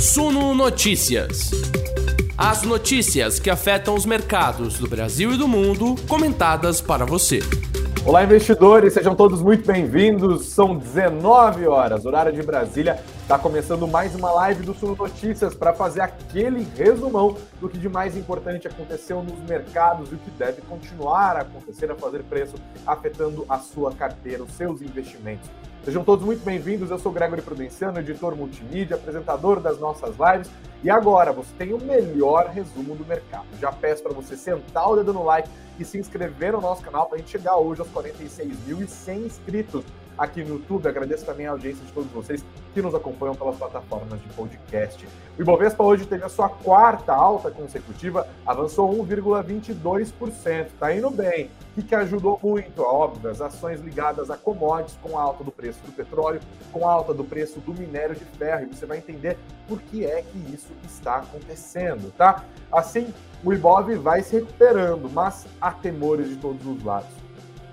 Suno Notícias. As notícias que afetam os mercados do Brasil e do mundo, comentadas para você. Olá, investidores, sejam todos muito bem-vindos. São 19 horas, horário de Brasília. Está começando mais uma live do Suno Notícias para fazer aquele resumão do que de mais importante aconteceu nos mercados e o que deve continuar a acontecer a fazer preço, afetando a sua carteira, os seus investimentos. Sejam todos muito bem-vindos. Eu sou Gregory Prudenciano, editor multimídia, apresentador das nossas lives. E agora você tem o melhor resumo do mercado. Já peço para você sentar o dedo no like e se inscrever no nosso canal para a gente chegar hoje aos 46.100 inscritos aqui no YouTube. Agradeço também a audiência de todos vocês que nos acompanham pelas plataformas de podcast. O Ibovespa hoje teve a sua quarta alta consecutiva, avançou 1,22%. Está indo bem. O que, ajudou muito? Óbvio, as ações ligadas a commodities com a alta do preço do petróleo, com a alta do preço do minério de ferro. E você vai entender por que é que isso está acontecendo, tá? Assim, o Ibov vai se recuperando, mas há temores de todos os lados.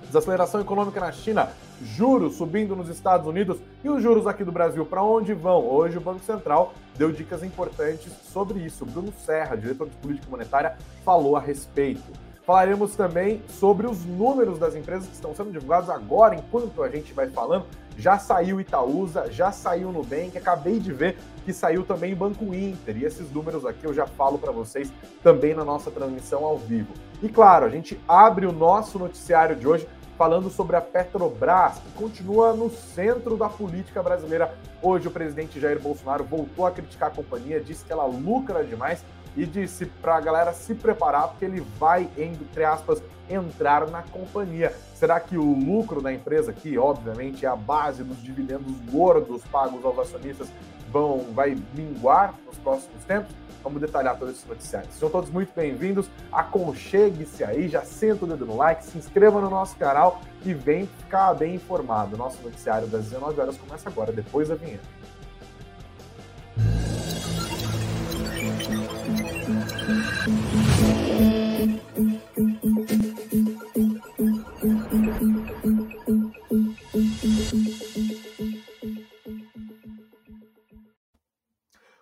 Desaceleração econômica na China juros subindo nos Estados Unidos e os juros aqui do Brasil para onde vão? Hoje o Banco Central deu dicas importantes sobre isso. Bruno Serra, diretor de política monetária, falou a respeito. Falaremos também sobre os números das empresas que estão sendo divulgados agora, enquanto a gente vai falando. Já saiu Itaúsa, já saiu Nubank, acabei de ver que saiu também Banco Inter. E esses números aqui eu já falo para vocês também na nossa transmissão ao vivo. E claro, a gente abre o nosso noticiário de hoje falando sobre a Petrobras, que continua no centro da política brasileira. Hoje, o presidente Jair Bolsonaro voltou a criticar a companhia, disse que ela lucra demais e disse para a galera se preparar, porque ele vai, entre aspas, entrar na companhia. Será que o lucro da empresa, que obviamente é a base dos dividendos gordos pagos aos acionistas, vão, vai minguar nos próximos tempos? Vamos detalhar todos esses noticiários. Sejam todos muito bem-vindos. Aconchegue-se aí, já senta o dedo no like, se inscreva no nosso canal e vem ficar bem informado. Nosso noticiário das 19 horas começa agora, depois da vinheta.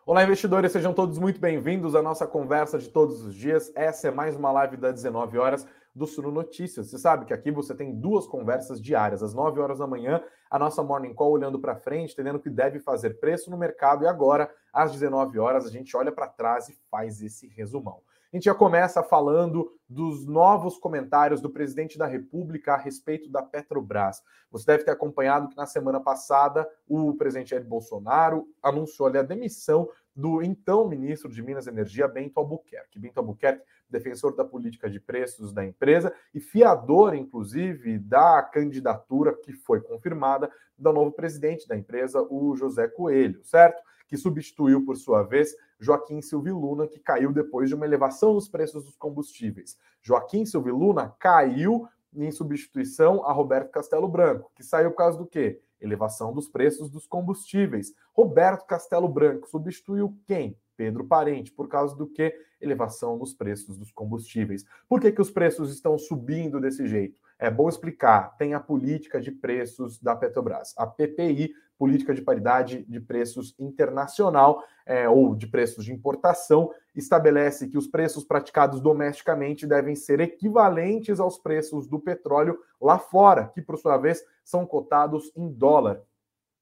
Olá, investidores, sejam todos muito bem-vindos à nossa conversa de todos os dias. Essa é mais uma live das 19 horas do Suno Notícias. Você sabe que aqui você tem duas conversas diárias, às 9 horas da manhã, a nossa Morning Call olhando para frente, entendendo o que deve fazer preço no mercado, e agora, às 19 horas, a gente olha para trás e faz esse resumão. A gente já começa falando dos novos comentários do presidente da República a respeito da Petrobras. Você deve ter acompanhado que na semana passada o presidente Jair Bolsonaro anunciou a demissão do então ministro de Minas e Energia, Bento Albuquerque. Bento Albuquerque, defensor da política de preços da empresa e fiador, inclusive, da candidatura que foi confirmada do novo presidente da empresa, o José Coelho, certo? Que substituiu, por sua vez, Joaquim Silvio Luna, que caiu depois de uma elevação nos preços dos combustíveis. Joaquim Silvio Luna caiu em substituição a Roberto Castelo Branco, que saiu por causa do quê? elevação dos preços dos combustíveis. Roberto Castelo Branco substituiu quem? Pedro Parente, por causa do que? Elevação nos preços dos combustíveis. Por que, que os preços estão subindo desse jeito? É bom explicar. Tem a política de preços da Petrobras, a PPI, Política de Paridade de Preços Internacional, é, ou de preços de importação, estabelece que os preços praticados domesticamente devem ser equivalentes aos preços do petróleo lá fora, que por sua vez são cotados em dólar.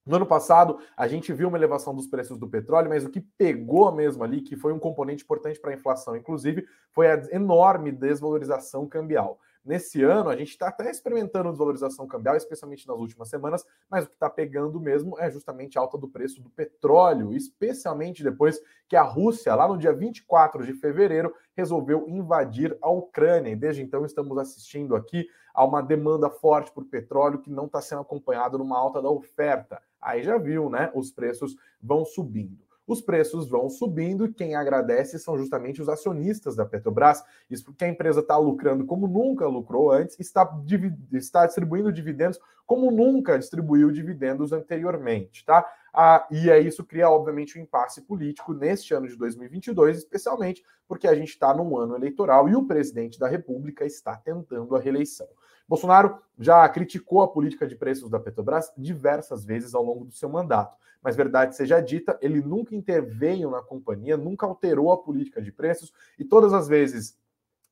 No ano passado, a gente viu uma elevação dos preços do petróleo, mas o que pegou mesmo ali, que foi um componente importante para a inflação, inclusive, foi a enorme desvalorização cambial. Nesse ano, a gente está até experimentando desvalorização cambial, especialmente nas últimas semanas, mas o que está pegando mesmo é justamente a alta do preço do petróleo, especialmente depois que a Rússia, lá no dia 24 de fevereiro, resolveu invadir a Ucrânia. E desde então estamos assistindo aqui a uma demanda forte por petróleo que não está sendo acompanhada numa alta da oferta. Aí já viu, né? Os preços vão subindo os preços vão subindo e quem agradece são justamente os acionistas da Petrobras. Isso porque a empresa está lucrando como nunca lucrou antes, está, está distribuindo dividendos como nunca distribuiu dividendos anteriormente, tá? Ah, e aí isso cria, obviamente, um impasse político neste ano de 2022, especialmente porque a gente está num ano eleitoral e o presidente da República está tentando a reeleição. Bolsonaro já criticou a política de preços da Petrobras diversas vezes ao longo do seu mandato, mas verdade seja dita, ele nunca interveio na companhia, nunca alterou a política de preços e todas as vezes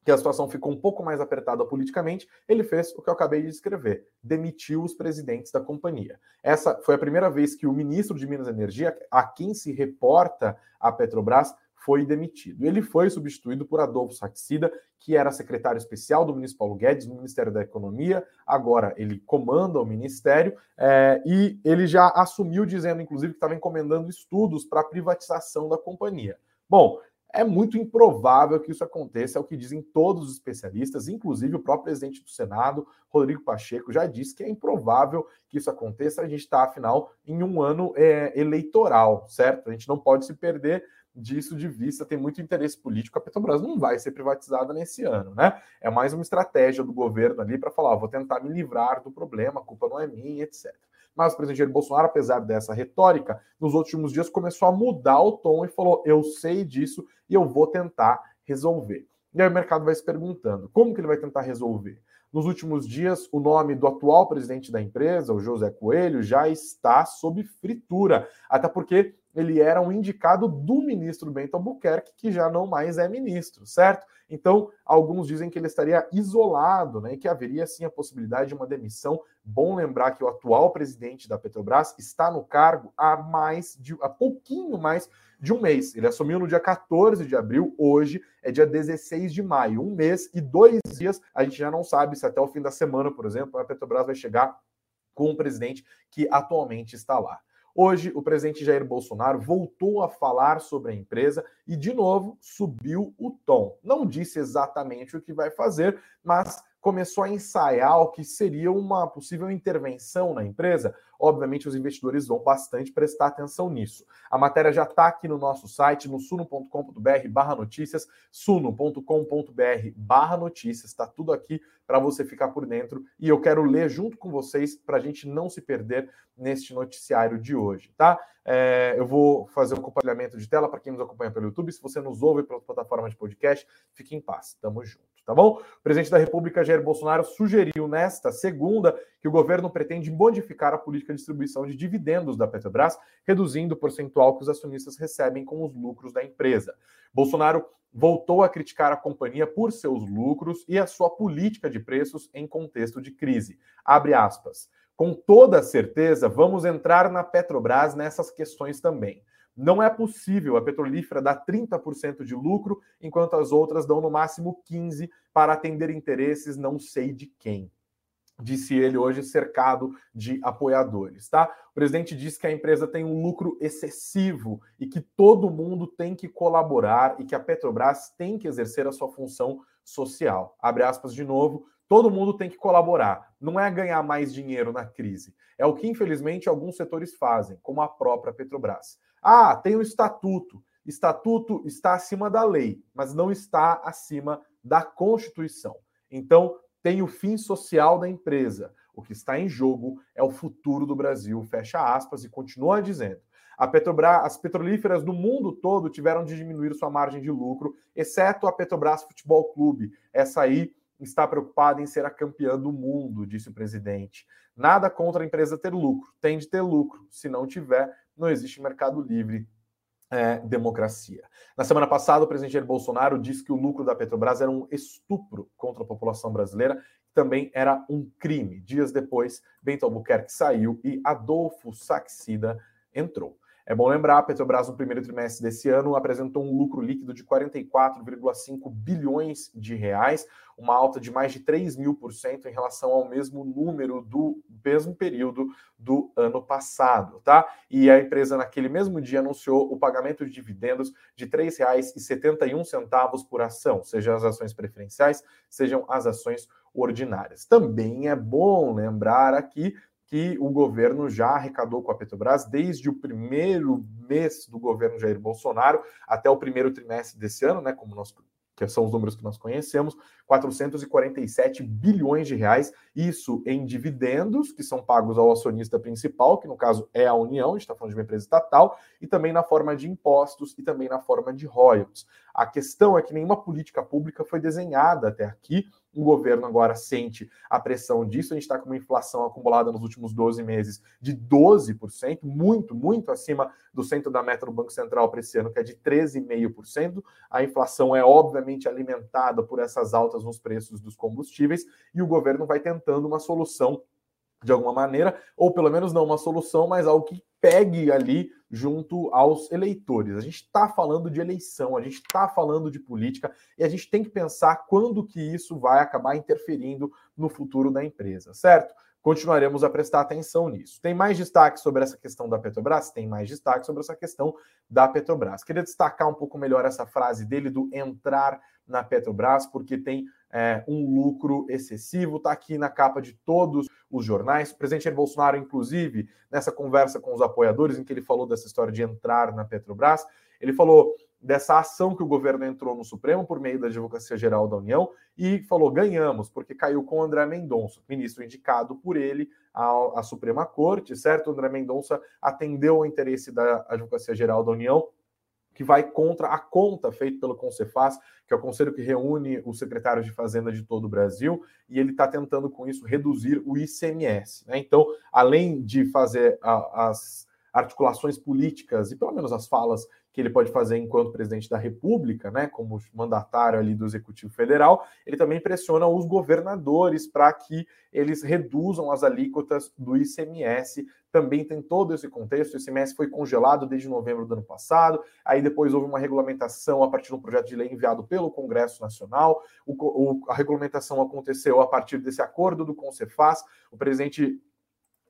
que a situação ficou um pouco mais apertada politicamente, ele fez o que eu acabei de descrever: demitiu os presidentes da companhia. Essa foi a primeira vez que o ministro de Minas e Energia, a quem se reporta a Petrobras, foi demitido. Ele foi substituído por Adolfo Saxida, que era secretário especial do ministro Paulo Guedes no Ministério da Economia. Agora ele comanda o ministério é, e ele já assumiu dizendo, inclusive, que estava encomendando estudos para a privatização da companhia. Bom, é muito improvável que isso aconteça, é o que dizem todos os especialistas, inclusive o próprio presidente do Senado, Rodrigo Pacheco, já disse que é improvável que isso aconteça. A gente está, afinal, em um ano é, eleitoral, certo? A gente não pode se perder disso de vista, tem muito interesse político. A Petrobras não vai ser privatizada nesse ano, né? É mais uma estratégia do governo ali para falar: vou tentar me livrar do problema, a culpa não é minha, etc. Mas o presidente Jair Bolsonaro, apesar dessa retórica, nos últimos dias começou a mudar o tom e falou: eu sei disso e eu vou tentar resolver. E aí o mercado vai se perguntando: como que ele vai tentar resolver? Nos últimos dias, o nome do atual presidente da empresa, o José Coelho, já está sob fritura, até porque ele era um indicado do ministro Bento Albuquerque, que já não mais é ministro, certo? Então, alguns dizem que ele estaria isolado, né, e que haveria sim a possibilidade de uma demissão. Bom lembrar que o atual presidente da Petrobras está no cargo há mais de há pouquinho mais de um mês. Ele assumiu no dia 14 de abril, hoje é dia 16 de maio, um mês e dois dias. A gente já não sabe se até o fim da semana, por exemplo, a Petrobras vai chegar com o presidente que atualmente está lá. Hoje, o presidente Jair Bolsonaro voltou a falar sobre a empresa e, de novo, subiu o tom. Não disse exatamente o que vai fazer, mas começou a ensaiar o que seria uma possível intervenção na empresa. Obviamente, os investidores vão bastante prestar atenção nisso. A matéria já está aqui no nosso site, no suno.com.br barra notícias, suno.com.br barra notícias, está tudo aqui para você ficar por dentro. E eu quero ler junto com vocês para a gente não se perder neste noticiário de hoje, tá? É, eu vou fazer um compartilhamento de tela para quem nos acompanha pelo YouTube. Se você nos ouve pela plataforma de podcast, fique em paz. Tamo junto, tá bom? O presidente da República, Jair Bolsonaro, sugeriu nesta segunda que o governo pretende modificar a política de distribuição de dividendos da Petrobras, reduzindo o percentual que os acionistas recebem com os lucros da empresa. Bolsonaro voltou a criticar a companhia por seus lucros e a sua política de preços em contexto de crise. Abre aspas. Com toda certeza, vamos entrar na Petrobras nessas questões também. Não é possível a petrolífera dar 30% de lucro, enquanto as outras dão no máximo 15% para atender interesses não sei de quem. Disse ele hoje, cercado de apoiadores, tá? O presidente disse que a empresa tem um lucro excessivo e que todo mundo tem que colaborar e que a Petrobras tem que exercer a sua função social. Abre aspas de novo. Todo mundo tem que colaborar. Não é ganhar mais dinheiro na crise. É o que, infelizmente, alguns setores fazem, como a própria Petrobras. Ah, tem o estatuto. Estatuto está acima da lei, mas não está acima da Constituição. Então, tem o fim social da empresa. O que está em jogo é o futuro do Brasil. Fecha aspas e continua dizendo. A Petrobras, as petrolíferas do mundo todo tiveram de diminuir sua margem de lucro, exceto a Petrobras Futebol Clube. Essa aí está preocupada em ser a campeã do mundo, disse o presidente. Nada contra a empresa ter lucro, tem de ter lucro. Se não tiver, não existe mercado livre, é, democracia. Na semana passada, o presidente Jair Bolsonaro disse que o lucro da Petrobras era um estupro contra a população brasileira, também era um crime. Dias depois, Bento Albuquerque saiu e Adolfo Saxida entrou. É bom lembrar, a Petrobras no primeiro trimestre desse ano apresentou um lucro líquido de 44,5 bilhões de reais, uma alta de mais de 3 mil por cento em relação ao mesmo número do mesmo período do ano passado, tá? E a empresa naquele mesmo dia anunciou o pagamento de dividendos de R$ 3,71 por ação, sejam as ações preferenciais, sejam as ações ordinárias. Também é bom lembrar aqui que o governo já arrecadou com a Petrobras desde o primeiro mês do governo Jair Bolsonaro até o primeiro trimestre desse ano, né, como nós que são os números que nós conhecemos, 447 bilhões de reais, isso em dividendos que são pagos ao acionista principal, que no caso é a União, a gente está falando de uma empresa estatal, e também na forma de impostos e também na forma de royalties. A questão é que nenhuma política pública foi desenhada até aqui O governo agora sente a pressão disso. A gente está com uma inflação acumulada nos últimos 12 meses de 12%, muito, muito acima do centro da meta do Banco Central para esse ano, que é de 13,5%. A inflação é obviamente alimentada por essas altas nos preços dos combustíveis e o governo vai tentando uma solução de alguma maneira, ou pelo menos não uma solução, mas algo que pegue ali junto aos eleitores. A gente está falando de eleição, a gente está falando de política e a gente tem que pensar quando que isso vai acabar interferindo no futuro da empresa, certo? Continuaremos a prestar atenção nisso. Tem mais destaque sobre essa questão da Petrobras? Tem mais destaque sobre essa questão da Petrobras. Queria destacar um pouco melhor essa frase dele do entrar na Petrobras, porque tem é, um lucro excessivo, está aqui na capa de todos os jornais. O presidente Jair Bolsonaro, inclusive, nessa conversa com os apoiadores, em que ele falou dessa história de entrar na Petrobras, ele falou dessa ação que o governo entrou no Supremo por meio da Advocacia Geral da União e falou: ganhamos, porque caiu com André Mendonça, ministro indicado por ele à, Suprema Corte, certo? André Mendonça atendeu o interesse da Advocacia Geral da União que vai contra a conta feita pelo Concefaz, que é o conselho que reúne os secretários de Fazenda de todo o Brasil, e ele está tentando com isso reduzir o ICMS. Né? Então, além de fazer a, as articulações políticas e pelo menos as falas que ele pode fazer enquanto presidente da República, né, como mandatário ali do Executivo Federal, ele também pressiona os governadores para que eles reduzam as alíquotas do ICMS. Também tem todo esse contexto. O ICMS foi congelado desde novembro do ano passado, aí depois houve uma regulamentação a partir de um projeto de lei enviado pelo Congresso Nacional. O, o, a regulamentação aconteceu a partir desse acordo do Concefaz. O presidente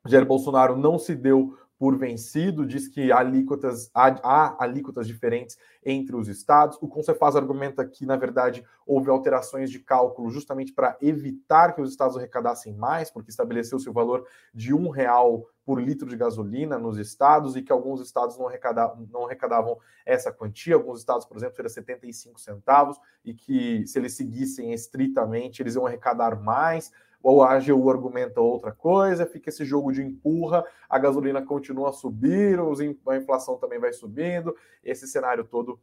Jair Bolsonaro não se deu por vencido, diz que há alíquotas, há, há alíquotas diferentes entre os estados. O Concefaz argumenta que, na verdade, houve alterações de cálculo justamente para evitar que os estados arrecadassem mais, porque estabeleceu-se o valor de um real por litro de gasolina nos estados e que alguns estados não arrecadavam, não arrecadavam essa quantia. Alguns estados, por exemplo, era 75 centavos e que, se eles seguissem estritamente, eles iam arrecadar mais a AGU argumenta outra coisa, fica esse jogo de empurra, a gasolina continua a subir, a inflação também vai subindo, esse cenário todo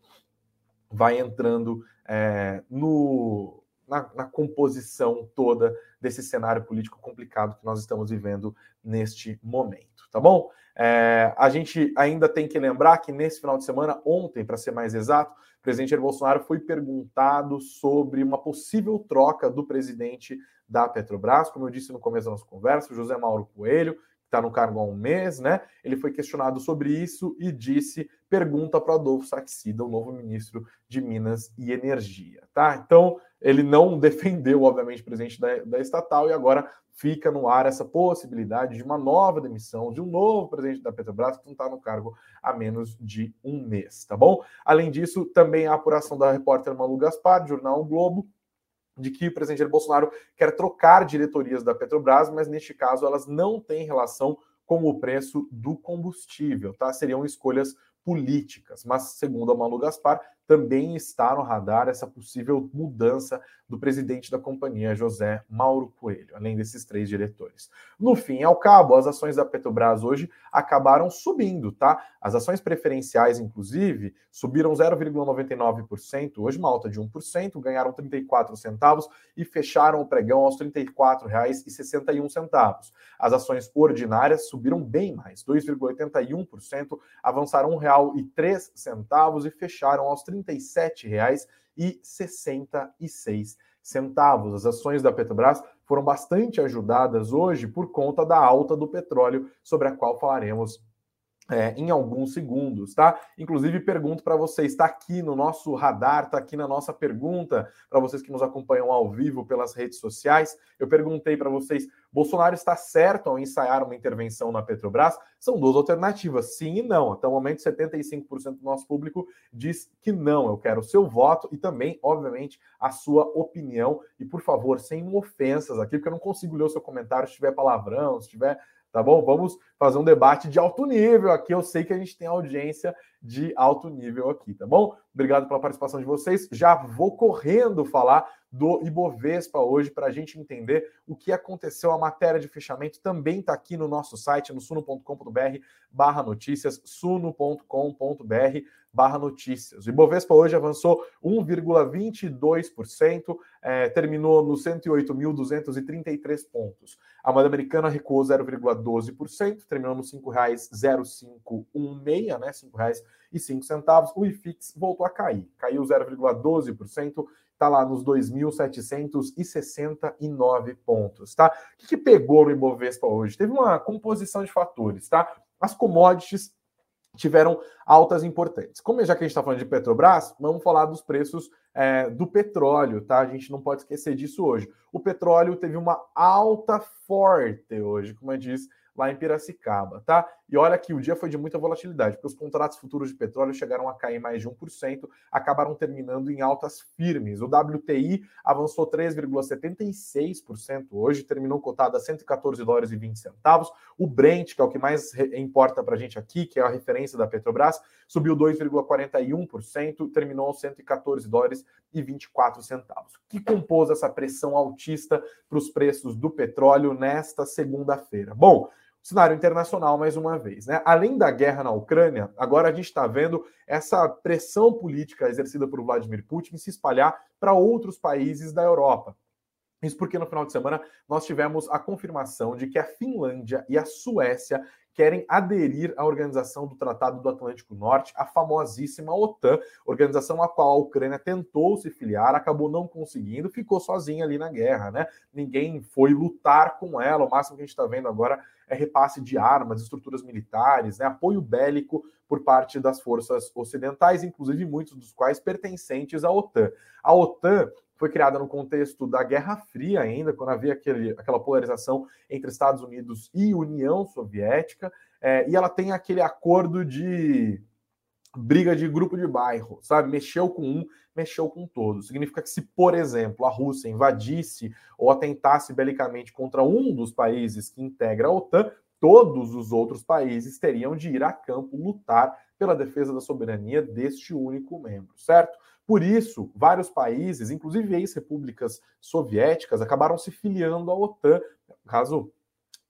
vai entrando é, no, na, na, composição toda desse cenário político complicado que nós estamos vivendo neste momento, tá bom? É, a gente ainda tem que lembrar que nesse final de semana, ontem, para ser mais exato, o presidente Jair Bolsonaro foi perguntado sobre uma possível troca do presidente da Petrobras, como eu disse no começo da nossa conversa, José Mauro Coelho, que está no cargo há um mês, né? Ele foi questionado sobre isso e disse: pergunta para Adolfo Saxida, o novo ministro de Minas e Energia, tá? Então, ele não defendeu, obviamente, o presidente da, da estatal e agora fica no ar essa possibilidade de uma nova demissão de um novo presidente da Petrobras que não está no cargo há menos de um mês, tá bom? Além disso, também a apuração da repórter Malu Gaspar, do jornal o Globo, de que o presidente Jair Bolsonaro quer trocar diretorias da Petrobras, mas neste caso elas não têm relação com o preço do combustível, tá? Seriam escolhas políticas, mas segundo a Malu Gaspar, também está no radar essa possível mudança do presidente da companhia, José Mauro Coelho, além desses três diretores. No fim ao cabo, as ações da Petrobras hoje acabaram subindo, tá? As ações preferenciais, inclusive, subiram 0,99%, hoje uma alta de 1%, ganharam 34 centavos e fecharam o pregão aos R$ 34,61. As ações ordinárias subiram bem mais, 2,81%, avançaram R$ 1,03 e fecharam aos R$ 37,66 centavos. As ações da Petrobras foram bastante ajudadas hoje por conta da alta do petróleo, sobre a qual falaremos é, em alguns segundos, tá? Inclusive, pergunto para vocês, está aqui no nosso radar, está aqui na nossa pergunta, para vocês que nos acompanham ao vivo pelas redes sociais. Eu perguntei para vocês: Bolsonaro está certo ao ensaiar uma intervenção na Petrobras? São duas alternativas, sim e não. Até o momento, 75% do nosso público diz que não. Eu quero o seu voto e também, obviamente, a sua opinião. E, por favor, sem ofensas aqui, porque eu não consigo ler o seu comentário se tiver palavrão, se tiver tá bom? Vamos fazer um debate de alto nível aqui. Eu sei que a gente tem audiência de alto nível aqui, tá bom? Obrigado pela participação de vocês. Já vou correndo falar do Ibovespa hoje para a gente entender o que aconteceu. A matéria de fechamento também está aqui no nosso site, no suno.com.br barra notícias, suno.com.br barra notícias. O Ibovespa hoje avançou 1,22%, é, terminou nos 108.233 pontos. A moeda americana recuou 0,12%, terminou nos R$ 5,0516, né? R$ 5,05. O IFIX voltou a cair, caiu 0,12%, está lá nos 2.769 pontos, tá? O que, que pegou no Ibovespa hoje? Teve uma composição de fatores, tá? As commodities tiveram altas importantes. Como já que a gente está falando de Petrobras, vamos falar dos preços é, do petróleo, tá? A gente não pode esquecer disso hoje. O petróleo teve uma alta forte hoje, como eu disse, lá em Piracicaba, tá? E olha que o dia foi de muita volatilidade, porque os contratos futuros de petróleo chegaram a cair mais de 1%, acabaram terminando em altas firmes. O WTI avançou 3,76% hoje, terminou cotado a 114 dólares e 20 centavos. O Brent, que é o que mais importa para a gente aqui, que é a referência da Petrobras, subiu 2,41%, terminou aos 114 dólares e 24 centavos. O que compôs essa pressão altista para os preços do petróleo nesta segunda-feira? Bom, cenário internacional mais uma vez. Né? Além da guerra na Ucrânia, agora a gente está vendo essa pressão política exercida por Vladimir Putin se espalhar para outros países da Europa. Isso porque no final de semana nós tivemos a confirmação de que a Finlândia e a Suécia querem aderir à organização do Tratado do Atlântico Norte, a famosíssima OTAN, organização a qual a Ucrânia tentou se filiar, acabou não conseguindo, ficou sozinha ali na guerra, né? Ninguém foi lutar com ela. O máximo que a gente está vendo agora é repasse de armas, estruturas militares, né? apoio bélico por parte das forças ocidentais, inclusive muitos dos quais pertencentes à OTAN. A OTAN foi criada no contexto da Guerra Fria ainda, quando havia aquele, aquela polarização entre Estados Unidos e União Soviética, é, e ela tem aquele acordo de briga de grupo de bairro, sabe? Mexeu com um, mexeu com todos. Significa que se, por exemplo, a Rússia invadisse ou atentasse belicamente contra um dos países que integra a OTAN, todos os outros países teriam de ir a campo lutar pela defesa da soberania deste único membro, certo? Por isso, vários países, inclusive ex-repúblicas soviéticas, acabaram se filiando à OTAN. Caso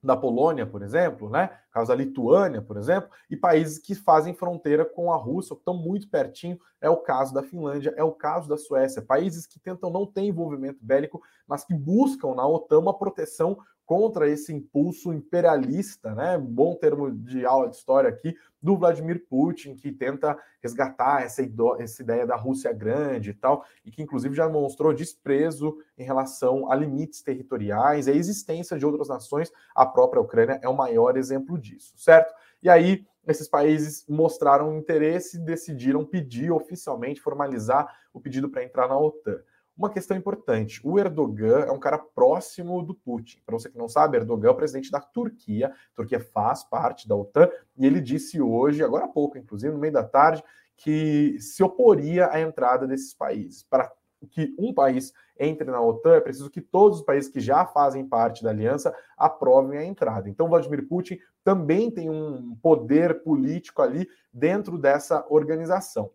da Polônia, por exemplo, né? Caso da Lituânia, por exemplo, e países que fazem fronteira com a Rússia, que estão muito pertinho, é o caso da Finlândia, é o caso da Suécia, países que tentam não ter envolvimento bélico, mas que buscam na OTAN uma proteção contra esse impulso imperialista, né? Bom termo de aula de história aqui, do Vladimir Putin, que tenta resgatar essa, essa ideia da Rússia grande e tal, e que inclusive já mostrou desprezo em relação a limites territoriais, a existência de outras nações, a própria Ucrânia é o maior exemplo disso, certo? E aí, esses países mostraram interesse e decidiram pedir oficialmente, formalizar o pedido para entrar na OTAN. Uma questão importante: o Erdogan é um cara próximo do Putin. Para você que não sabe, Erdogan é o presidente da Turquia. A Turquia faz parte da OTAN e ele disse hoje, agora há pouco, inclusive, no meio da tarde, que se oporia à entrada desses países. Para que um país entre na OTAN, é preciso que todos os países que já fazem parte da aliança aprovem a entrada. Então, Vladimir Putin também tem um poder político ali dentro dessa organização.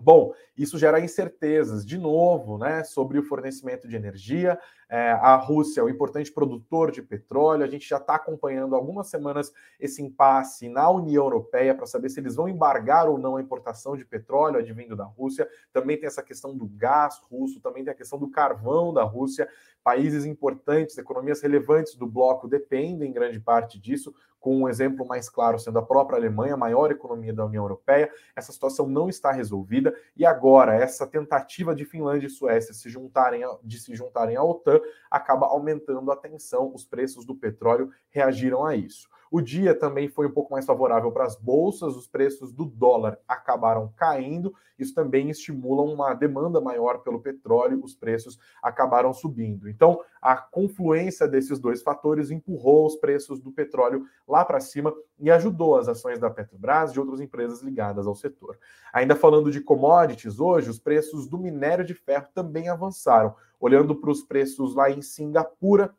Bom, isso gera incertezas, de novo, né, sobre o fornecimento de energia. É, a Rússia é um importante produtor de petróleo. A gente já está acompanhando algumas semanas esse impasse na União Europeia para saber se eles vão embargar ou não a importação de petróleo advindo da Rússia. Também tem essa questão do gás russo, também tem a questão do carvão da Rússia. Países importantes, economias relevantes do bloco dependem em grande parte disso com um exemplo mais claro sendo a própria Alemanha, a maior economia da União Europeia. Essa situação não está resolvida e agora essa tentativa de Finlândia e Suécia se juntarem de se juntarem à OTAN acaba aumentando a tensão. Os preços do petróleo reagiram a isso. O dia também foi um pouco mais favorável para as bolsas, os preços do dólar acabaram caindo, isso também estimula uma demanda maior pelo petróleo, os preços acabaram subindo. Então, a confluência desses dois fatores empurrou os preços do petróleo lá para cima e ajudou as ações da Petrobras e de outras empresas ligadas ao setor. Ainda falando de commodities, hoje os preços do minério de ferro também avançaram. Olhando para os preços lá em Singapura,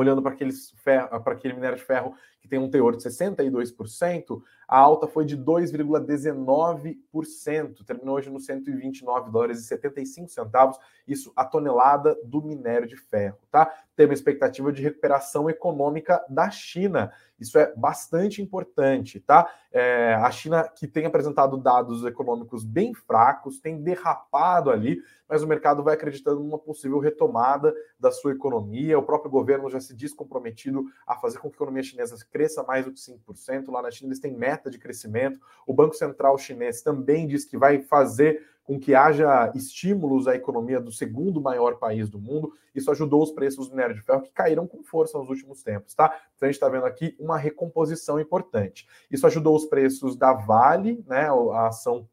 olhando para aquele minério de ferro que tem um teor de 62%, a alta foi de 2,19%, terminou hoje nos 129 dólares e 75 centavos, isso a tonelada do minério de ferro, tá? Tem uma expectativa de recuperação econômica da China. Isso é bastante importante, tá? É, a China, que tem apresentado dados econômicos bem fracos, tem derrapado ali, mas o mercado vai acreditando numa possível retomada da sua economia. O próprio governo já se diz comprometido a fazer com que a economia chinesa cresça mais do que 5%. Lá na China eles têm meta de crescimento. O Banco Central chinês também diz que vai fazer com que haja estímulos à economia do segundo maior país do mundo. Isso ajudou os preços do minério de ferro, que caíram com força nos últimos tempos, tá? Então a gente está vendo aqui uma recomposição importante. Isso ajudou os preços da Vale, né? A ação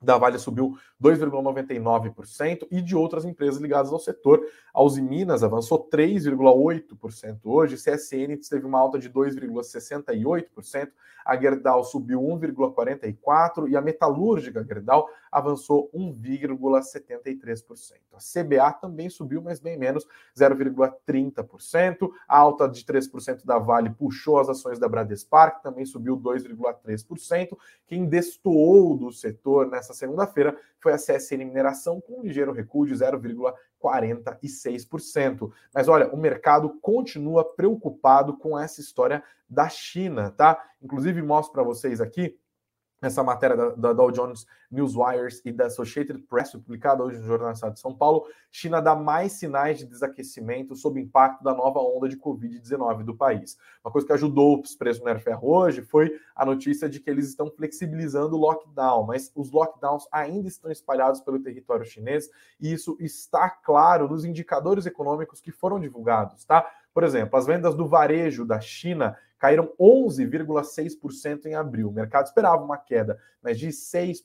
da Vale subiu 2,99% e de outras empresas ligadas ao setor. A Uzi Minas avançou 3,8% hoje, CSN teve uma alta de 2,68%, a Gerdau subiu 1,44% e a metalúrgica Gerdau avançou 1,73%. A CBA também subiu, mas bem menos, 0,30%. A alta de 3% da Vale puxou as ações da Bradespar, que também subiu 2,3%. Quem destoou do setor nessa segunda-feira foi a CSN Mineração, com um ligeiro recuo de 0,46%. Mas olha, o mercado continua preocupado com essa história da China, tá? Inclusive, mostro para vocês aqui essa matéria da, da, Dow Jones Newswires e da Associated Press, publicada hoje no Jornal Estado de São Paulo, China dá mais sinais de desaquecimento sob impacto da nova onda de Covid-19 do país. Uma coisa que ajudou os preços do minério ferro hoje foi a notícia de que eles estão flexibilizando o lockdown, mas os lockdowns ainda estão espalhados pelo território chinês e isso está claro nos indicadores econômicos que foram divulgados, tá? Por exemplo, as vendas do varejo da China caíram 11,6% em abril. O mercado esperava uma queda, mas de 6%.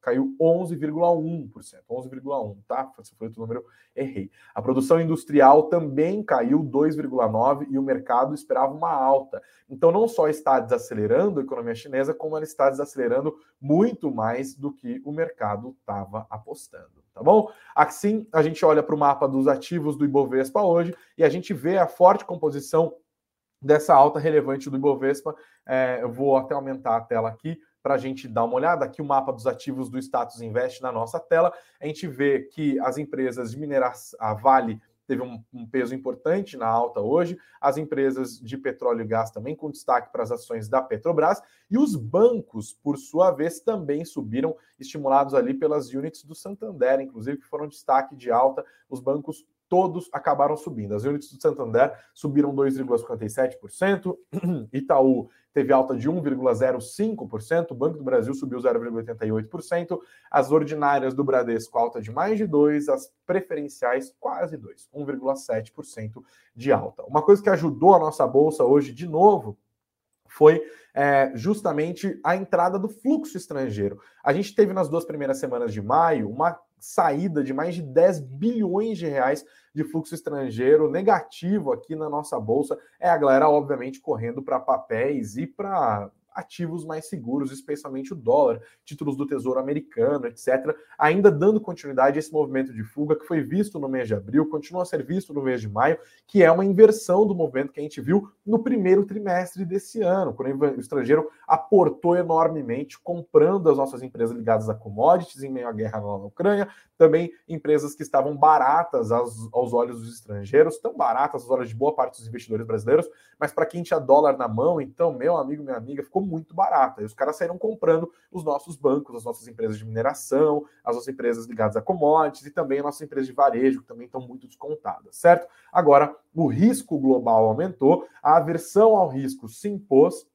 Caiu 11,1%. 11,1%, tá? Se foi o número, errei. A produção industrial também caiu 2,9% e o mercado esperava uma alta. Então, não só está desacelerando a economia chinesa, como ela está desacelerando muito mais do que o mercado estava apostando tá bom? Assim, a gente olha para o mapa dos ativos do Ibovespa hoje e a gente vê a forte composição dessa alta relevante do Ibovespa. É, eu vou até aumentar a tela aqui para a gente dar uma olhada. Aqui o mapa dos ativos do Status Invest na nossa tela. A gente vê que as empresas de mineração, a Vale teve um, um, peso importante na alta hoje, as empresas de petróleo e gás também, com destaque para as ações da Petrobras, e os bancos, por sua vez, também subiram, estimulados ali pelas units do Santander, inclusive, que foram destaque de alta. Os bancos todos acabaram subindo. As unidades do Santander subiram 2,57%, Itaú teve alta de 1,05%, o Banco do Brasil subiu 0,88%, as ordinárias do Bradesco alta de mais de 2%, as preferenciais quase 2%, 1,7% de alta. Uma coisa que ajudou a nossa bolsa hoje de novo foi é, justamente a entrada do fluxo estrangeiro. A gente teve nas duas primeiras semanas de maio uma saída de mais de 10 bilhões de reais de fluxo estrangeiro negativo aqui na nossa bolsa. É a galera, obviamente, correndo para papéis e para ativos mais seguros, especialmente o dólar, títulos do Tesouro Americano, etc., ainda dando continuidade a esse movimento de fuga que foi visto no mês de abril, continua a ser visto no mês de maio, que é uma inversão do movimento que a gente viu no primeiro trimestre desse ano, quando o estrangeiro aportou enormemente, comprando as nossas empresas ligadas a commodities em meio à guerra na Ucrânia, também empresas que estavam baratas aos, aos olhos dos estrangeiros, tão baratas aos olhos de boa parte dos investidores brasileiros, mas para quem tinha dólar na mão, então, meu amigo, minha amiga, ficou muito barata. E os caras saíram comprando os nossos bancos, as nossas empresas de mineração, as nossas empresas ligadas a commodities e também as nossas empresas de varejo, que também estão muito descontadas, certo? Agora, o risco global aumentou, a aversão ao risco se impôs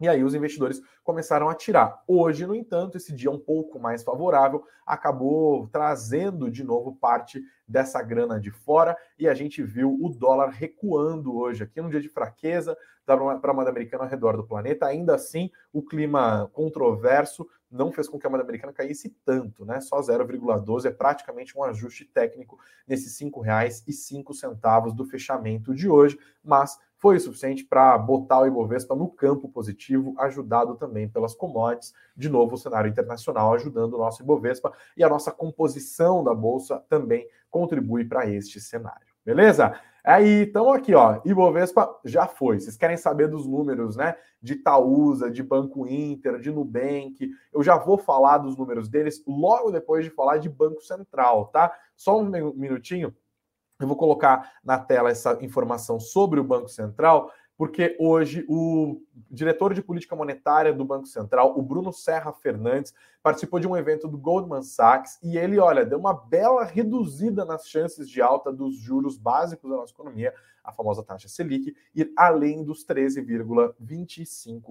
e aí os investidores começaram a tirar. Hoje, no entanto, esse dia um pouco mais favorável acabou trazendo de novo parte dessa grana de fora e a gente viu o dólar recuando hoje, aqui num dia de fraqueza para a moeda americana ao redor do planeta. Ainda assim, o clima controverso não fez com que a moeda americana caísse tanto, né? Só 0,12 é praticamente um ajuste técnico nesses R$ 5,05 do fechamento de hoje, mas foi o suficiente para botar o Ibovespa no campo positivo, ajudado também pelas commodities. De novo, o cenário internacional ajudando o nosso Ibovespa e a nossa composição da bolsa também contribui para este cenário. Beleza? Aí, então aqui, ó, Ibovespa já foi. Vocês querem saber dos números, né? De Itaúsa, de Banco Inter, de Nubank. Eu já vou falar dos números deles logo depois de falar de Banco Central, tá? Só um minutinho. Eu vou colocar na tela essa informação sobre o Banco Central porque hoje o diretor de política monetária do Banco Central, o Bruno Serra Fernandes, participou de um evento do Goldman Sachs e ele, olha, deu uma bela reduzida nas chances de alta dos juros básicos da nossa economia, a famosa taxa Selic, ir além dos 13,25%.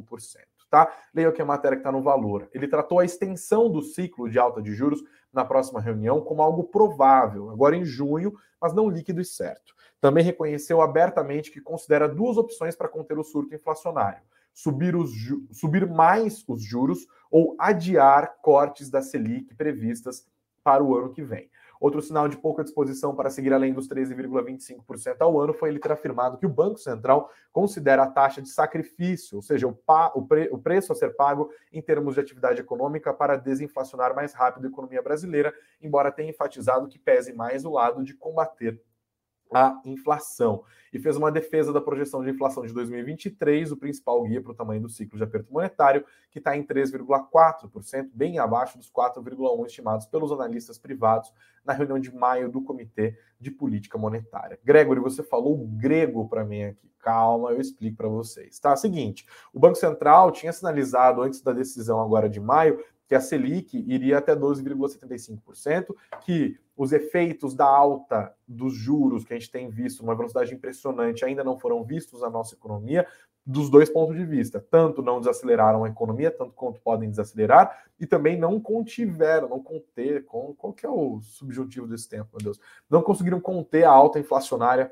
Tá? Leia aqui a matéria que está no valor. Ele tratou a extensão do ciclo de alta de juros na próxima reunião como algo provável, agora em junho, mas não líquido e certo. Também reconheceu abertamente que considera duas opções para conter o surto inflacionário: subir, os subir mais os juros ou adiar cortes da Selic previstas para o ano que vem. Outro sinal de pouca disposição para seguir além dos 13,25% ao ano foi ele ter afirmado que o Banco Central considera a taxa de sacrifício, ou seja, o, pa, o, pre, o preço a ser pago em termos de atividade econômica para desinflacionar mais rápido a economia brasileira, embora tenha enfatizado que pese mais o lado de combater a inflação. E fez uma defesa da projeção de inflação de 2023, o principal guia para o tamanho do ciclo de aperto monetário, que está em 3,4%, bem abaixo dos 4,1% estimados pelos analistas privados na reunião de maio do Comitê de Política Monetária. Gregory, você falou grego para mim aqui. Calma, eu explico para vocês. Tá? Seguinte, o Banco Central tinha sinalizado antes da decisão agora de maio que a Selic iria até 12,75%, que os efeitos da alta dos juros que a gente tem visto, uma velocidade impressionante, ainda não foram vistos na nossa economia, dos dois pontos de vista. Tanto não desaceleraram a economia, tanto quanto podem desacelerar, e também não contiveram, não conter, com, qual que é o subjuntivo desse tempo, meu Deus? Não conseguiram conter a alta inflacionária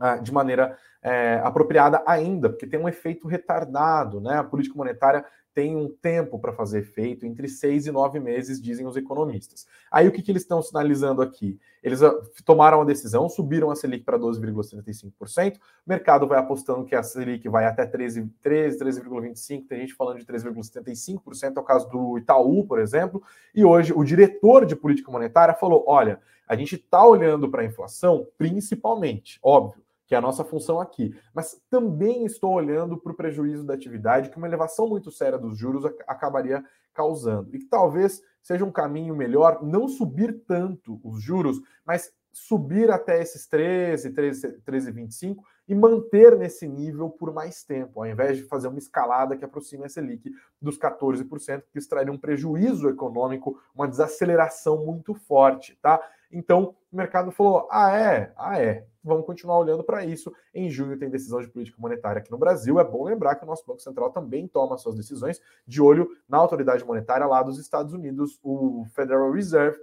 ah, de maneira é, apropriada ainda, porque tem um efeito retardado, né? A política monetária tem um tempo para fazer efeito, entre seis e nove meses, dizem os economistas. Aí o que, que eles estão sinalizando aqui? Eles ah, tomaram a decisão, subiram a Selic para 12,75%, o mercado vai apostando que a Selic vai até 13, 13 13,25%, tem gente falando de 13,75%, é o caso do Itaú, por exemplo, e hoje o diretor de política monetária falou: olha, a gente está olhando para a inflação, principalmente, óbvio, que é a nossa função aqui. Mas também estou olhando para o prejuízo da atividade que uma elevação muito séria dos juros acabaria causando. E que talvez seja um caminho melhor não subir tanto os juros, mas subir até esses 13, 13, 13,25 e manter nesse nível por mais tempo, ao invés de fazer uma escalada que aproxime a Selic dos 14%, que extrairia um prejuízo econômico, uma desaceleração muito forte, tá? Então, o mercado falou: ah, é? Ah, é. Vamos continuar olhando para isso. Em junho tem decisão de política monetária aqui no Brasil. É bom lembrar que o nosso Banco Central também toma suas decisões de olho na autoridade monetária lá dos Estados Unidos, o Federal Reserve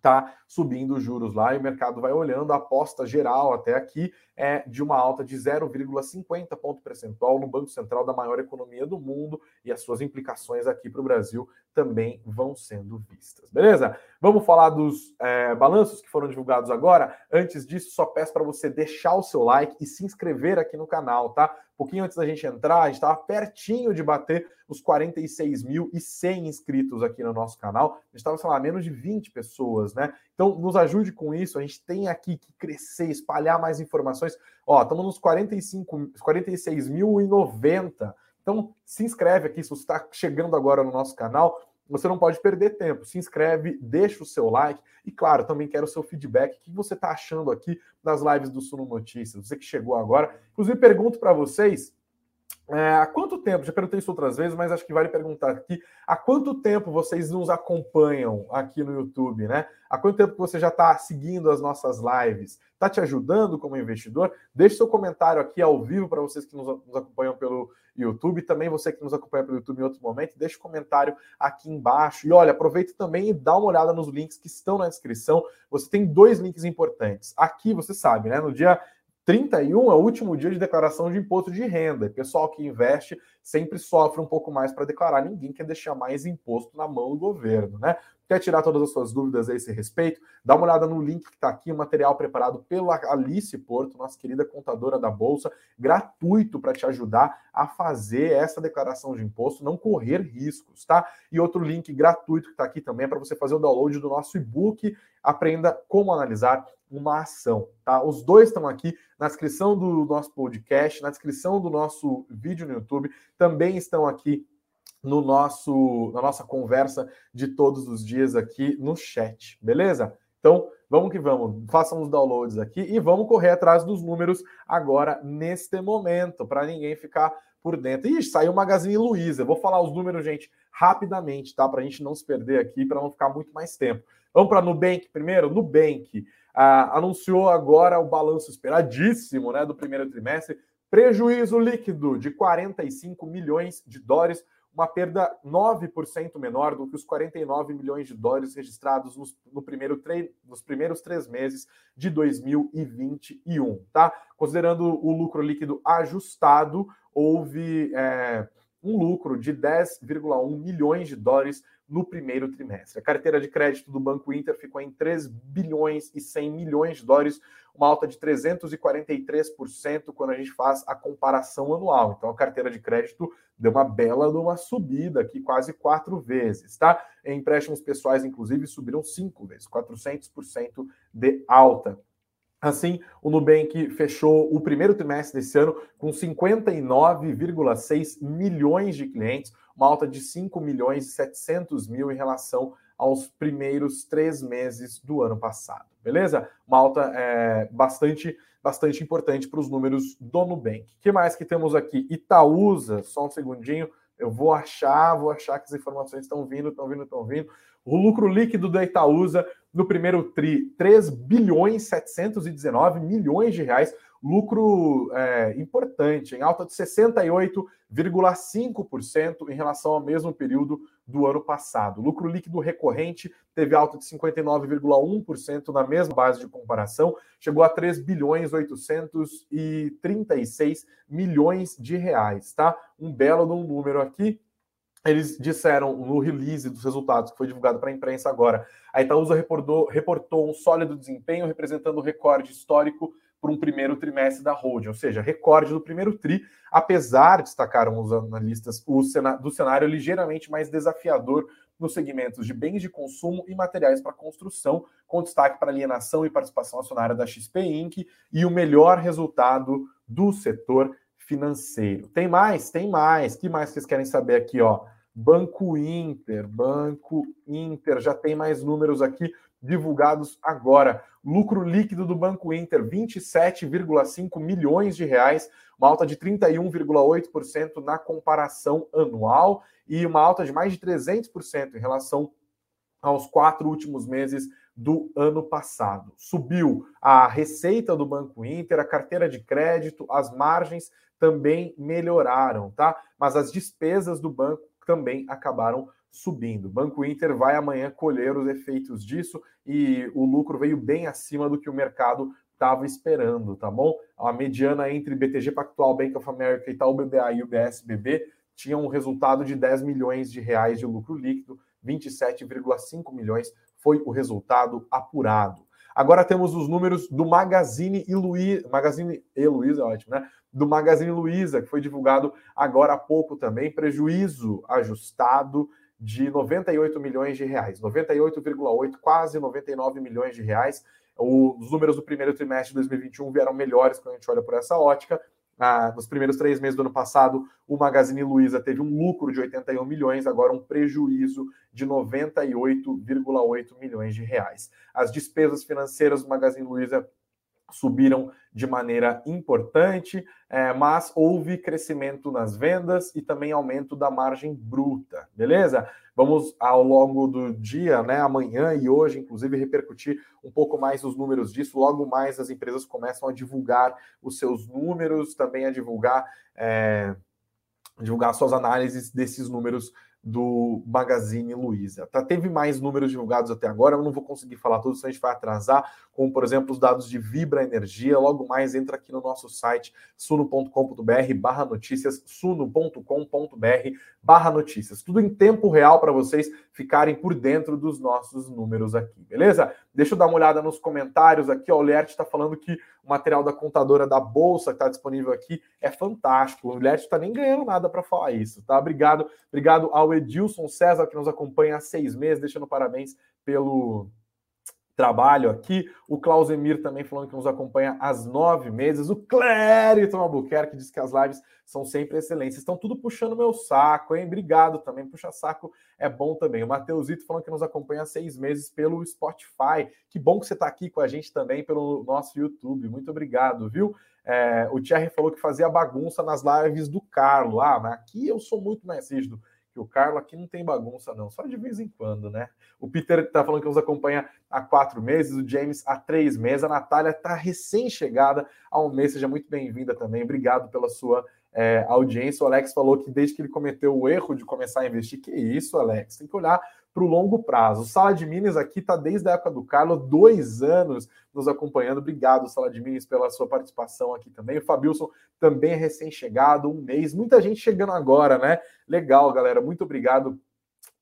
está subindo os juros lá e o mercado vai olhando. A aposta geral até aqui é de uma alta de 0,50 ponto percentual no Banco Central da maior economia do mundo e as suas implicações aqui para o Brasil também vão sendo vistas. Beleza? Vamos falar dos é, balanços que foram divulgados agora. Antes disso, só peço para você deixar o seu like e se inscrever aqui no canal, tá? Um pouquinho antes da gente entrar, a gente estava pertinho de bater os 46.100 inscritos aqui no nosso canal. A gente estava, sei lá, menos de 20 pessoas, né? Então, nos ajude com isso. A gente tem aqui que crescer, espalhar mais informações. Ó, estamos nos 45, 46.090. Então, se inscreve aqui se você está chegando agora no nosso canal. Você não pode perder tempo. Se inscreve, deixa o seu like e, claro, também quero o seu feedback. O que você está achando aqui das lives do Suno Notícias? Você que chegou agora. Inclusive, pergunto para vocês é, há quanto tempo, já perguntei isso outras vezes, mas acho que vale perguntar aqui, há quanto tempo vocês nos acompanham aqui no YouTube, né? Há quanto tempo você já está seguindo as nossas lives? Está te ajudando como investidor? Deixe seu comentário aqui ao vivo para vocês que nos, nos, acompanham pelo YouTube, também você que nos acompanha pelo YouTube em outro momento, deixe um comentário aqui embaixo. E olha, aproveita também e dá uma olhada nos links que estão na descrição. Você tem dois links importantes. Aqui, você sabe, né? No dia 31 é o último dia de declaração de imposto de renda. E pessoal que investe sempre sofre um pouco mais para declarar. Ninguém quer deixar mais imposto na mão do governo, né? Quer tirar todas as suas dúvidas a esse respeito? Dá uma olhada no link que está aqui, o material preparado pela Alice Porto, nossa querida contadora da Bolsa, gratuito para te ajudar a fazer essa declaração de imposto, não correr riscos, tá? E outro link gratuito que está aqui também é para você fazer o download do nosso e-book Aprenda como analisar uma ação, tá? Os dois estão aqui na descrição do nosso podcast, na descrição do nosso vídeo no YouTube, também estão aqui no nosso na nossa conversa de todos os dias aqui no chat, beleza? Então, vamos que vamos, façam os downloads aqui e vamos correr atrás dos números agora neste momento, para ninguém ficar por dentro. Ih, saiu o Magazine Luiza. Vou falar os números, gente, rapidamente, tá? Para a gente não se perder aqui, para não ficar muito mais tempo. Vamos para Nubank primeiro? Nubank ah, anunciou agora o balanço esperadíssimo né, do primeiro trimestre, prejuízo líquido de 45 milhões de dólares, uma perda 9% menor do que os 49 milhões de dólares registrados nos, no primeiro nos primeiros três meses de 2021. Tá? Considerando o lucro líquido ajustado, houve é, um lucro de 10,1 milhões de dólares no primeiro trimestre. A carteira de crédito do Banco Inter ficou em 3 bilhões e 100 milhões de dólares, uma alta de 343% quando a gente faz a comparação anual. Então a carteira de crédito deu uma bela de uma subida aqui, quase quatro vezes, tá? Em empréstimos pessoais, inclusive, subiram cinco vezes, 400% de alta. Assim, o Nubank fechou o primeiro trimestre desse ano com 59,6 milhões de clientes, uma alta de 5 milhões e 700 mil em relação aos primeiros três meses do ano passado, beleza? Uma alta é, bastante, bastante importante para os números do Nubank. O que mais que temos aqui? Itaúsa, só um segundinho, eu vou achar, vou achar que as informações estão vindo, estão vindo, estão vindo. O lucro líquido da Itaúsa no primeiro TRI, 3 bilhões 719 milhões de reais, lucro é, importante, em alta de 68,5% em relação ao mesmo período do ano passado. Lucro líquido recorrente teve alta de 59,1% na mesma base de comparação, chegou a 3 bilhões 836 milhões de reais, tá? Um belo número aqui eles disseram no release dos resultados que foi divulgado para a imprensa agora, a Itaúsa reportou, reportou um sólido desempenho, representando o recorde histórico por um primeiro trimestre da holding, ou seja, recorde do primeiro tri, apesar, destacaram os analistas, o do cenário ligeiramente mais desafiador nos segmentos de bens de consumo e materiais para construção, com destaque para alienação e participação acionária da XP Inc. e o melhor resultado do setor financeiro. Tem mais? Tem mais. que mais vocês querem saber aqui, ó? Banco Inter, Banco Inter, já tem mais números aqui divulgados agora. Lucro líquido do Banco Inter, 27,5 milhões de reais, uma alta de 31,8% na comparação anual e uma alta de mais de 300% em relação aos quatro últimos meses do ano passado. Subiu a receita do Banco Inter, a carteira de crédito, as margens também melhoraram, tá? Mas as despesas do banco também acabaram subindo. O Banco Inter vai amanhã colher os efeitos disso e o lucro veio bem acima do que o mercado estava esperando, tá bom? A mediana entre BTG Pactual, Bank of America, Itaú BBA e UBS-BB tinha um resultado de 10 milhões de reais de lucro líquido, 27,5 milhões foi o resultado apurado. Agora temos os números do Magazine e Luiza, Magazine e Luiza, é ótimo, né? Do Magazine Luiza, que foi divulgado agora há pouco também, prejuízo ajustado de 98 milhões de reais, 98,8, quase 99 milhões de reais. Os números do primeiro trimestre de 2021 vieram melhores quando a gente olha por essa ótica. Ah, nos primeiros três meses do ano passado, o Magazine Luiza teve um lucro de 81 milhões, agora um prejuízo de 98,8 milhões de reais. As despesas financeiras do Magazine Luiza subiram de maneira importante, é, mas houve crescimento nas vendas e também aumento da margem bruta, beleza? Vamos ao longo do dia, né, amanhã e hoje, inclusive, repercutir um pouco mais os números disso. Logo mais as empresas começam a divulgar os seus números, também a divulgar, é, divulgar suas análises desses números do Magazine Luiza. Tá, teve mais números divulgados até agora, eu não vou conseguir falar todos, senão a gente vai atrasar, como por exemplo os dados de Vibra Energia. Logo mais entra aqui no nosso site suno.com.br barra notícias, suno.com.br barra notícias. Tudo em tempo real para vocês ficarem por dentro dos nossos números aqui, beleza? Deixa eu dar uma olhada nos comentários aqui. Ó, o Lert está falando que o material da contadora da Bolsa que está disponível aqui é fantástico. O Lert está nem ganhando nada para falar isso, tá? Obrigado, obrigado ao Edilson César que nos acompanha há seis meses, deixando parabéns pelo trabalho aqui. O Klaus Emir também falando que nos acompanha há nove meses. O Clériton Albuquerque diz que as lives são sempre excelentes. Estão tudo puxando meu saco, hein? Obrigado também. Puxa saco é bom também. O Mateusito falando que nos acompanha há seis meses pelo Spotify. Que bom que você está aqui com a gente também pelo nosso YouTube. Muito obrigado, viu? É, o Thierry falou que fazia bagunça nas lives do Carlo. Ah, mas aqui eu sou muito mais rígido que o Carlos aqui não tem bagunça, não, só de vez em quando, né? O Peter está falando que nos acompanha há quatro meses, o James há três meses, a Natália está recém-chegada há um mês, seja muito bem-vinda também, obrigado pela sua é, audiência. O Alex falou que desde que ele cometeu o erro de começar a investir, que isso, Alex, tem que olhar para o longo prazo. O Sala de Minas aqui está desde a época do Carlos, dois anos nos acompanhando. Obrigado, Sala de Minas, pela sua participação aqui também. O Fabilson também é recém-chegado, um mês. Muita gente chegando agora, né? Legal, galera. Muito obrigado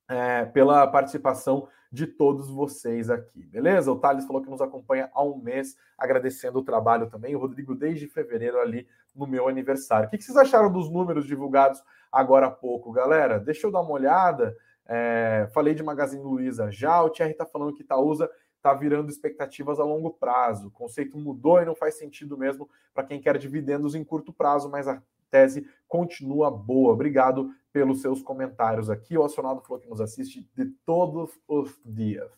é, pela participação de todos vocês aqui, beleza? O Thales falou que nos acompanha há um mês, agradecendo o trabalho também. O Rodrigo, desde fevereiro, ali no meu aniversário. O que vocês acharam dos números divulgados agora há pouco, galera? Deixa eu dar uma olhada. É, falei de Magazine Luiza já, o Thierry está falando que Itaúsa está virando expectativas a longo prazo. O conceito mudou e não faz sentido mesmo para quem quer dividendos em curto prazo, mas a tese continua boa. Obrigado pelos seus comentários aqui. O Acionado falou que nos assiste de todos os dias.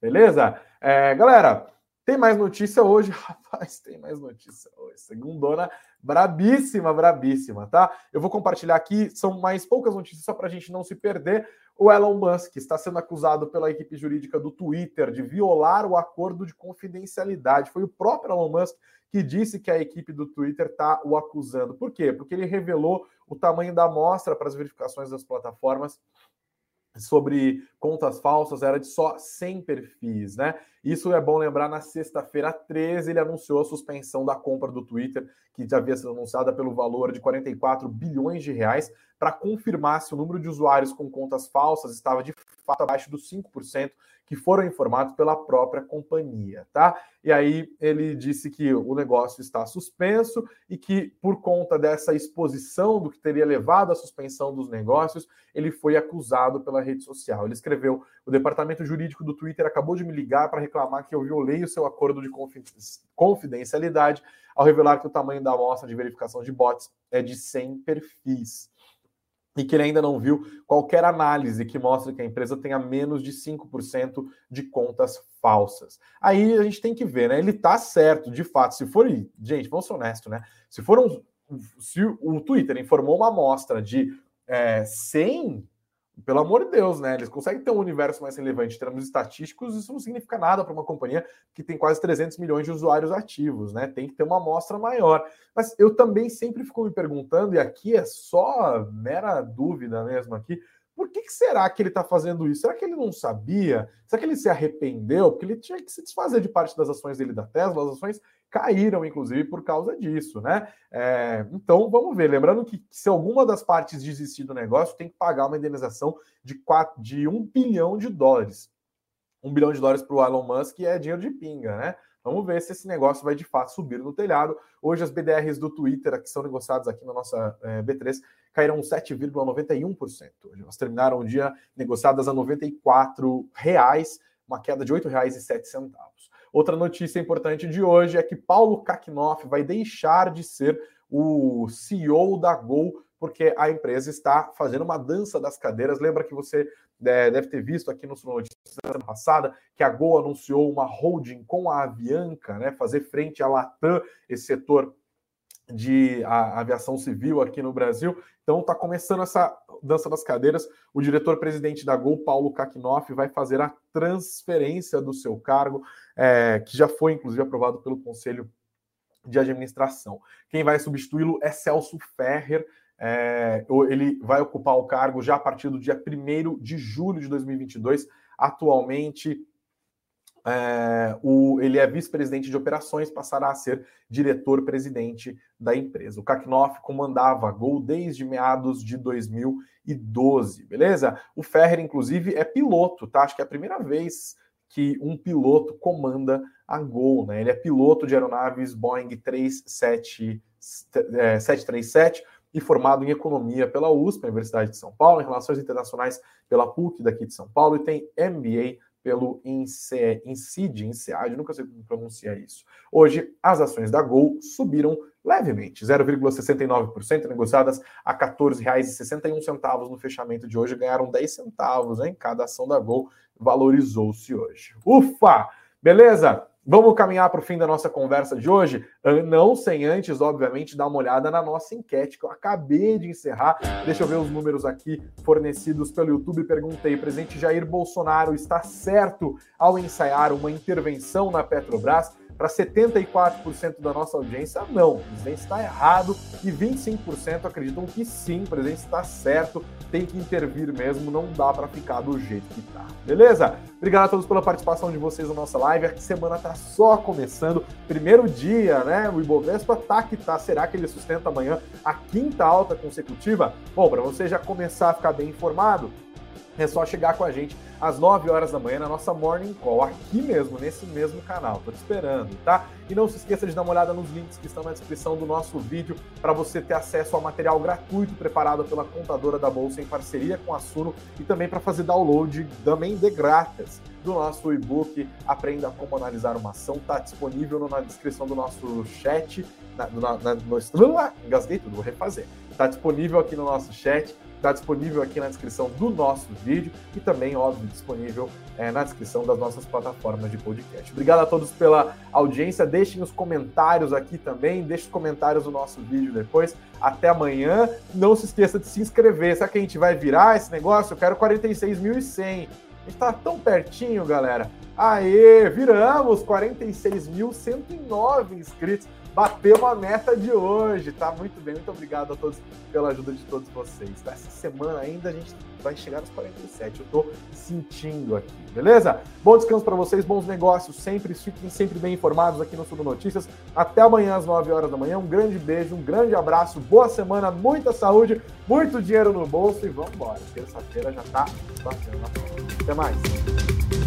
Beleza? É, galera, tem mais notícia hoje? Rapaz, tem mais notícia hoje. Segundona brabíssima, brabíssima, tá? Eu vou compartilhar aqui, são mais poucas notícias só para a gente não se perder. O Elon Musk está sendo acusado pela equipe jurídica do Twitter de violar o acordo de confidencialidade. Foi o próprio Elon Musk que disse que a equipe do Twitter está o acusando. Por quê? Porque ele revelou o tamanho da amostra para as verificações das plataformas sobre contas falsas era de só 100 perfis, né? Isso é bom lembrar, na sexta-feira 13 ele anunciou a suspensão da compra do Twitter, que já havia sido anunciada pelo valor de 44 bilhões de reais, para confirmar se o número de usuários com contas falsas estava de fato abaixo dos 5% que foram informados pela própria companhia, tá? E aí ele disse que o negócio está suspenso e que por conta dessa exposição do que teria levado à suspensão dos negócios, ele foi acusado pela rede social. Ele escreveu: "O departamento jurídico do Twitter acabou de me ligar para reclamar que eu violei o seu acordo de confidencialidade ao revelar que o tamanho da amostra de verificação de bots é de 100 perfis." E que ele ainda não viu qualquer análise que mostre que a empresa tenha menos de 5% de contas falsas. Aí a gente tem que ver, né? Ele tá certo, de fato. Se for, gente, vamos ser honestos, né? Se for um, se o Twitter informou uma amostra de é, 100 pelo amor de Deus, né? Eles conseguem ter um universo mais relevante em termos estatísticos, isso não significa nada para uma companhia que tem quase 300 milhões de usuários ativos, né? Tem que ter uma amostra maior. Mas eu também sempre fico me perguntando, e aqui é só mera dúvida mesmo aqui, por que, que, será que ele está fazendo isso? Será que ele não sabia? Será que ele se arrependeu? Porque ele tinha que se desfazer de parte das ações dele da Tesla, as ações caíram, inclusive, por causa disso, né? É, então, vamos ver. Lembrando que se alguma das partes desistir do negócio, tem que pagar uma indenização de, 4, de 1 bilhão de dólares. 1 bilhão de dólares para o Elon Musk é dinheiro de pinga, né? Vamos ver se esse negócio vai de fato subir no telhado. Hoje as BDRs do Twitter, que são negociadas aqui na nossa é, B3, caíram 7,91%. Elas terminaram o dia negociadas a 94 reais, uma queda de R$ 8,07. Outra notícia importante de hoje é que Paulo Kakinoff vai deixar de ser o CEO da Gol, porque a empresa está fazendo uma dança das cadeiras. Lembra que você é, deve ter visto aqui no Notícias semana passada que a Gol anunciou uma holding com a Avianca, né, fazer frente à Latam, esse setor de aviação civil aqui no Brasil. Então está começando essa dança das cadeiras. O diretor-presidente da Gol, Paulo Kakinoff, vai fazer a transferência do seu cargo, é, que já foi inclusive aprovado pelo Conselho de Administração. Quem vai substituí-lo é Celso Ferrer. É, ele vai ocupar o cargo já a partir do dia 1 de julho de 2022. Atualmente, é, o, ele é vice-presidente de operações, passará a ser diretor-presidente da empresa. O Kaknoff comandava a Gol desde meados de 2012, beleza? O Ferrer, inclusive, é piloto, tá? Acho que é a primeira vez que um piloto comanda a Gol, né? Ele é piloto de aeronaves Boeing 37, 737 e formado em economia pela USP, Universidade de São Paulo, em relações internacionais pela PUC daqui de São Paulo e tem MBA pelo INCID, INSEAD, nunca sei como pronunciar isso. Hoje, as ações da Gol subiram levemente, 0,69%, negociadas a R$ 14,61 no fechamento de hoje, ganharam 10 centavos, hein? Cada ação da Gol valorizou-se hoje. Ufa! Beleza? Vamos caminhar para o fim da nossa conversa de hoje? Não sem antes, obviamente, dar uma olhada na nossa enquete que eu acabei de encerrar. Deixa eu ver os números aqui fornecidos pelo YouTube. Perguntei: presidente Jair Bolsonaro está certo ao ensaiar uma intervenção na Petrobras? Para 74% da nossa audiência, não. O presidente está errado e 25% acreditam que sim, o presidente está certo, tem que intervir mesmo, não dá para ficar do jeito que está. Beleza? Obrigado a todos pela participação de vocês na nossa live. A semana está só começando. Primeiro dia, né? O Ibovespa tá que tá. Será que ele sustenta amanhã a quinta alta consecutiva? Bom, para você já começar a ficar bem informado, é só chegar com a gente às 9 horas da manhã na nossa Morning Call, aqui mesmo, nesse mesmo canal. Tô te esperando, tá? E não se esqueça de dar uma olhada nos links que estão na descrição do nosso vídeo para você ter acesso ao material gratuito preparado pela contadora da Bolsa em parceria com a Suno e também para fazer download também de grátis do nosso e-book Aprenda como analisar uma ação. Tá disponível na descrição do nosso chat. Na, na, na, no, engasguei tudo, vou refazer. Tá disponível aqui no nosso chat Está disponível aqui na descrição do nosso vídeo e também, óbvio, disponível é, na descrição das nossas plataformas de podcast. Obrigado a todos pela audiência. Deixem os comentários aqui também. Deixem os comentários no nosso vídeo depois. Até amanhã. Não se esqueça de se inscrever. Será que a gente vai virar esse negócio? Eu quero 46.100. A gente está tão pertinho, galera. Aê, viramos 46.109 inscritos bateu a meta de hoje, tá? Muito bem, muito obrigado a todos pela ajuda de todos vocês. Tá? Essa semana ainda a gente vai chegar nos 47, eu tô sentindo aqui, beleza? Bom descanso para vocês, bons negócios, sempre fiquem sempre bem informados aqui no Sul Notícias. Até amanhã às 9 horas da manhã. Um grande beijo, um grande abraço, boa semana, muita saúde, muito dinheiro no bolso e vamos embora. Terça-feira já tá batendo na porta. Até mais.